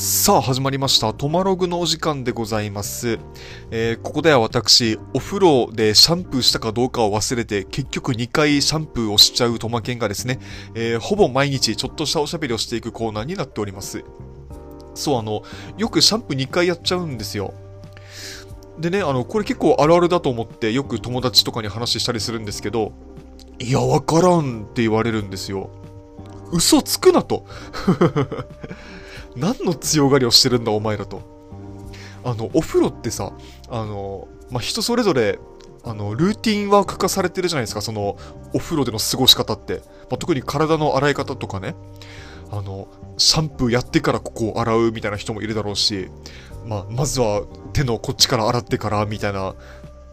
さあ始まりました。トマログのお時間でございます。えーここでは私、お風呂でシャンプーしたかどうかを忘れて、結局2回シャンプーをしちゃうトマケンがですね、えーほぼ毎日ちょっとしたおしゃべりをしていくコーナーになっております。そう、あの、よくシャンプー2回やっちゃうんですよ。でね、あの、これ結構あるあるだと思って、よく友達とかに話したりするんですけど、いや、わからんって言われるんですよ。嘘つくなと。何の強がりをしてるんだお前らと。あの、お風呂ってさ、あの、まあ、人それぞれ、あの、ルーティンワーク化されてるじゃないですか、その、お風呂での過ごし方って。まあ、特に体の洗い方とかね。あの、シャンプーやってからここを洗うみたいな人もいるだろうし、まあ、まずは手のこっちから洗ってからみたいな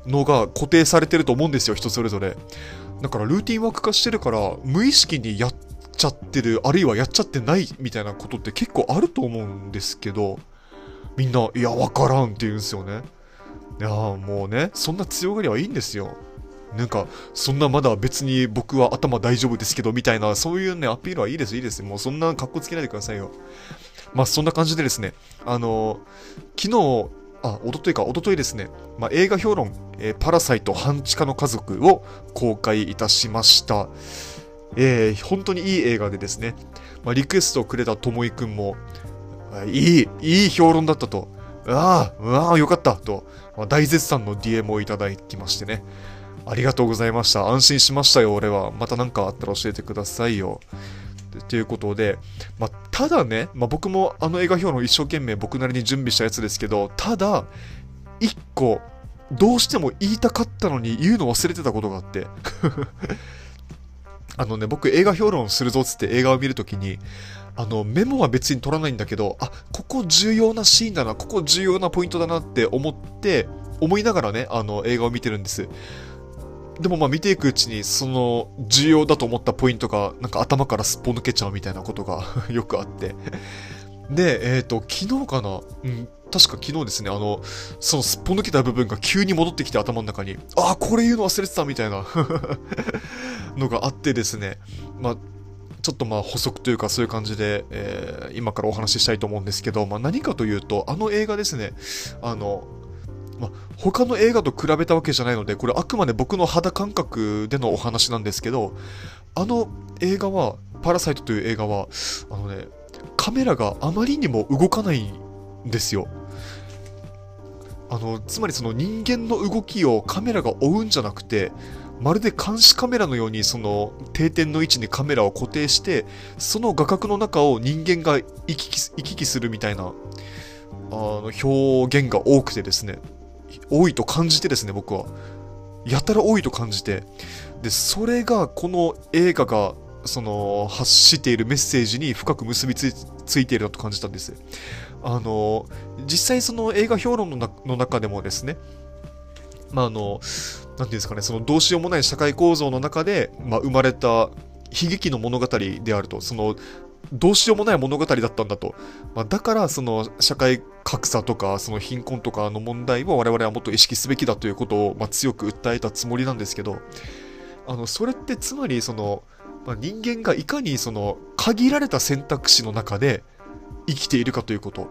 のが固定されてると思うんですよ、人それぞれ。だからルーティンワーク化してるから、無意識にやっちゃってる、あるいはやっちゃってないみたいなことって結構あると思うんですけど、みんな、いや、わからんって言うんですよね。いやもうね、そんな強がりはいいんですよ。なんか、そんなまだ別に僕は頭大丈夫ですけど、みたいな、そういうね、アピールはいいです、いいです。もうそんな格好つけないでくださいよ。まあ、そんな感じでですね、あの昨日、あ、一昨日か、一昨日ですね、まあ、映画評論、えーパラサイト半地下の家族を公開いたしました。えー本当にいい映画でですね、まあ、リクエストをくれたともいくんも、いい、いい評論だったと、ああ、うわあ、よかったと、まあ、大絶賛の DM をいただきましてね、ありがとうございました。安心しましたよ、俺は。また何かあったら教えてくださいよ。ということで、まあ、ただね、まあ、僕もあの映画評論一生懸命僕なりに準備したやつですけど、ただ、一個、どうしても言いたかったのに言うの忘れてたことがあって。あのね、僕映画評論するぞつって映画を見るときに、あの、メモは別に取らないんだけど、あ、ここ重要なシーンだな、ここ重要なポイントだなって思って、思いながらね、あの、映画を見てるんです。でもまあ見ていくうちに、その、重要だと思ったポイントが、なんか頭からすっぽ抜けちゃうみたいなことが よくあって。で、えっ、と、昨日かな？うん、確か昨日ですね、あの、そのすっぽ抜けた部分が急に戻ってきて頭の中に、あー、これ言うの忘れてたみたいなのがあってですね、まあ、ちょっとまあ補足というかそういう感じで、えー今からお話ししたいと思うんですけど、まあ、何かというと、あの映画ですね、あの、まあ、他の映画と比べたわけじゃないので、これあくまで僕の肌感覚でのお話なんですけど、あの映画は、パラサイトという映画は、あのね、カメラがあまりにも動かないんですよ。あの、つまりその人間の動きをカメラが追うんじゃなくて、まるで監視カメラのようにその定点の位置にカメラを固定して、その画角の中を人間が行き来行き来するみたいな、あの、表現が多くてですね、多いと感じてですね、僕は。やたら多いと感じて。で、それがこの映画が、その、発しているメッセージに深く結びついているなと感じたんです。あの、実際その映画評論の中でもですね、まあ、あの、ていうんですかね、そのどうしようもない社会構造の中で、まあ、生まれた悲劇の物語であると、その、どうしようもない物語だったんだと。まあ、だから、その、社会格差とか、その貧困とかの問題を我々はもっと意識すべきだということを、まあ、強く訴えたつもりなんですけど、あの、それってつまり、その、まあ、人間がいかにその、限られた選択肢の中で生きているかということ。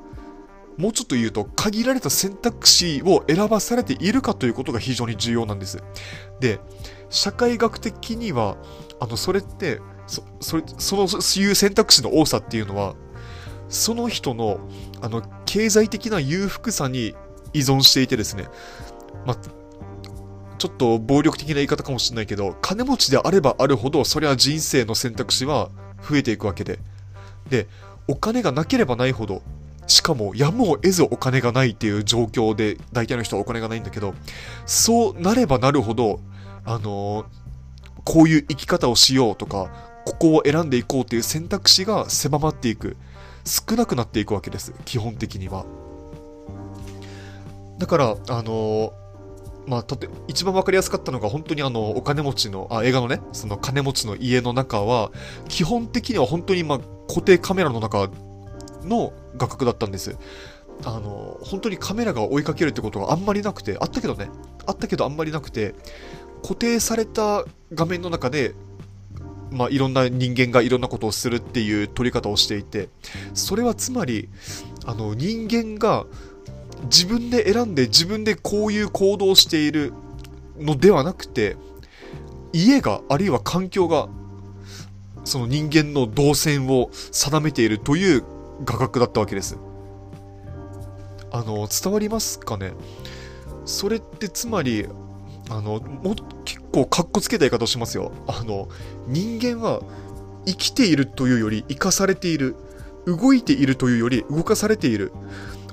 もうちょっと言うと、限られた選択肢を選ばされているかということが非常に重要なんです。で、社会学的には、あの、それって、そ、それ、その、そういう選択肢の多さっていうのは、その人の、あの、経済的な裕福さに依存していてですね、まあ、ちょっと暴力的な言い方かもしれないけど、金持ちであればあるほど、それは人生の選択肢は増えていくわけで。で、お金がなければないほど、しかもやむを得ずお金がないっていう状況で、大体の人はお金がないんだけど、そうなればなるほど、あのーこういう生き方をしようとか、ここを選んでいこうっていう選択肢が狭まっていく。少なくなっていくわけです。基本的には。だから、あのーまあ、たと一番わかりやすかったのが本当にあのお金持ちのあ映画のねその金持ちの家の中は基本的には本当にまあ固定カメラの中の画角だったんです。あの本当にカメラが追いかけるってことがあんまりなくてあったけどね。あったけどあんまりなくて固定された画面の中でまあ、いろんな人間がいろんなことをするっていう取り方をしていて、それはつまり、あの、人間が自分で選んで自分でこういう行動をしているのではなくて、家が、あるいは環境が、その人間の動線を定めているという画角だったわけです。あの、伝わりますかね？それってつまり、あの、も結構かっこつけた言い方をしますよ。あの、人間は生きているというより生かされている。動いているというより動かされている。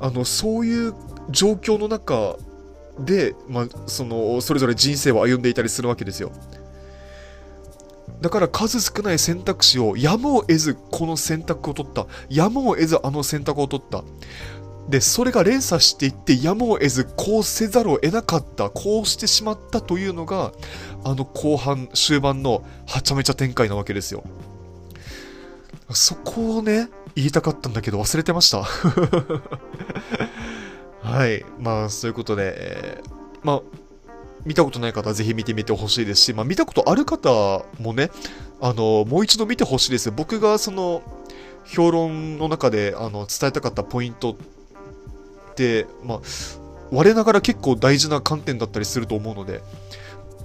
あの、そういう状況の中で、まあ、その、それぞれ人生を歩んでいたりするわけですよ。だから数少ない選択肢をやむを得ずこの選択を取った。やむを得ずあの選択を取った。で、それが連鎖していってやむを得ずこうせざるを得なかった、こうしてしまったというのが、あの後半、終盤のはちゃめちゃ展開なわけですよ。そこをね、言いたかったんだけど忘れてました。はい。まあ、そういうことで、えー、まあ、見たことない方はぜひ見てみてほしいですし、まあ、見たことある方もね、あの、もう一度見てほしいです。僕がその、評論の中であの伝えたかったポイント、まあ、我ながら結構大事な観点だったりすると思うので、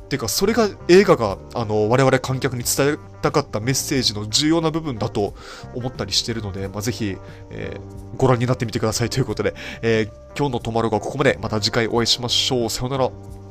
てか、それが映画が、あの、我々観客に伝えたかったメッセージの重要な部分だと思ったりしてるので、まあ、ぜひ、えー、ご覧になってみてくださいということで、えー、今日のトマロがここまで。また次回お会いしましょう。さようなら。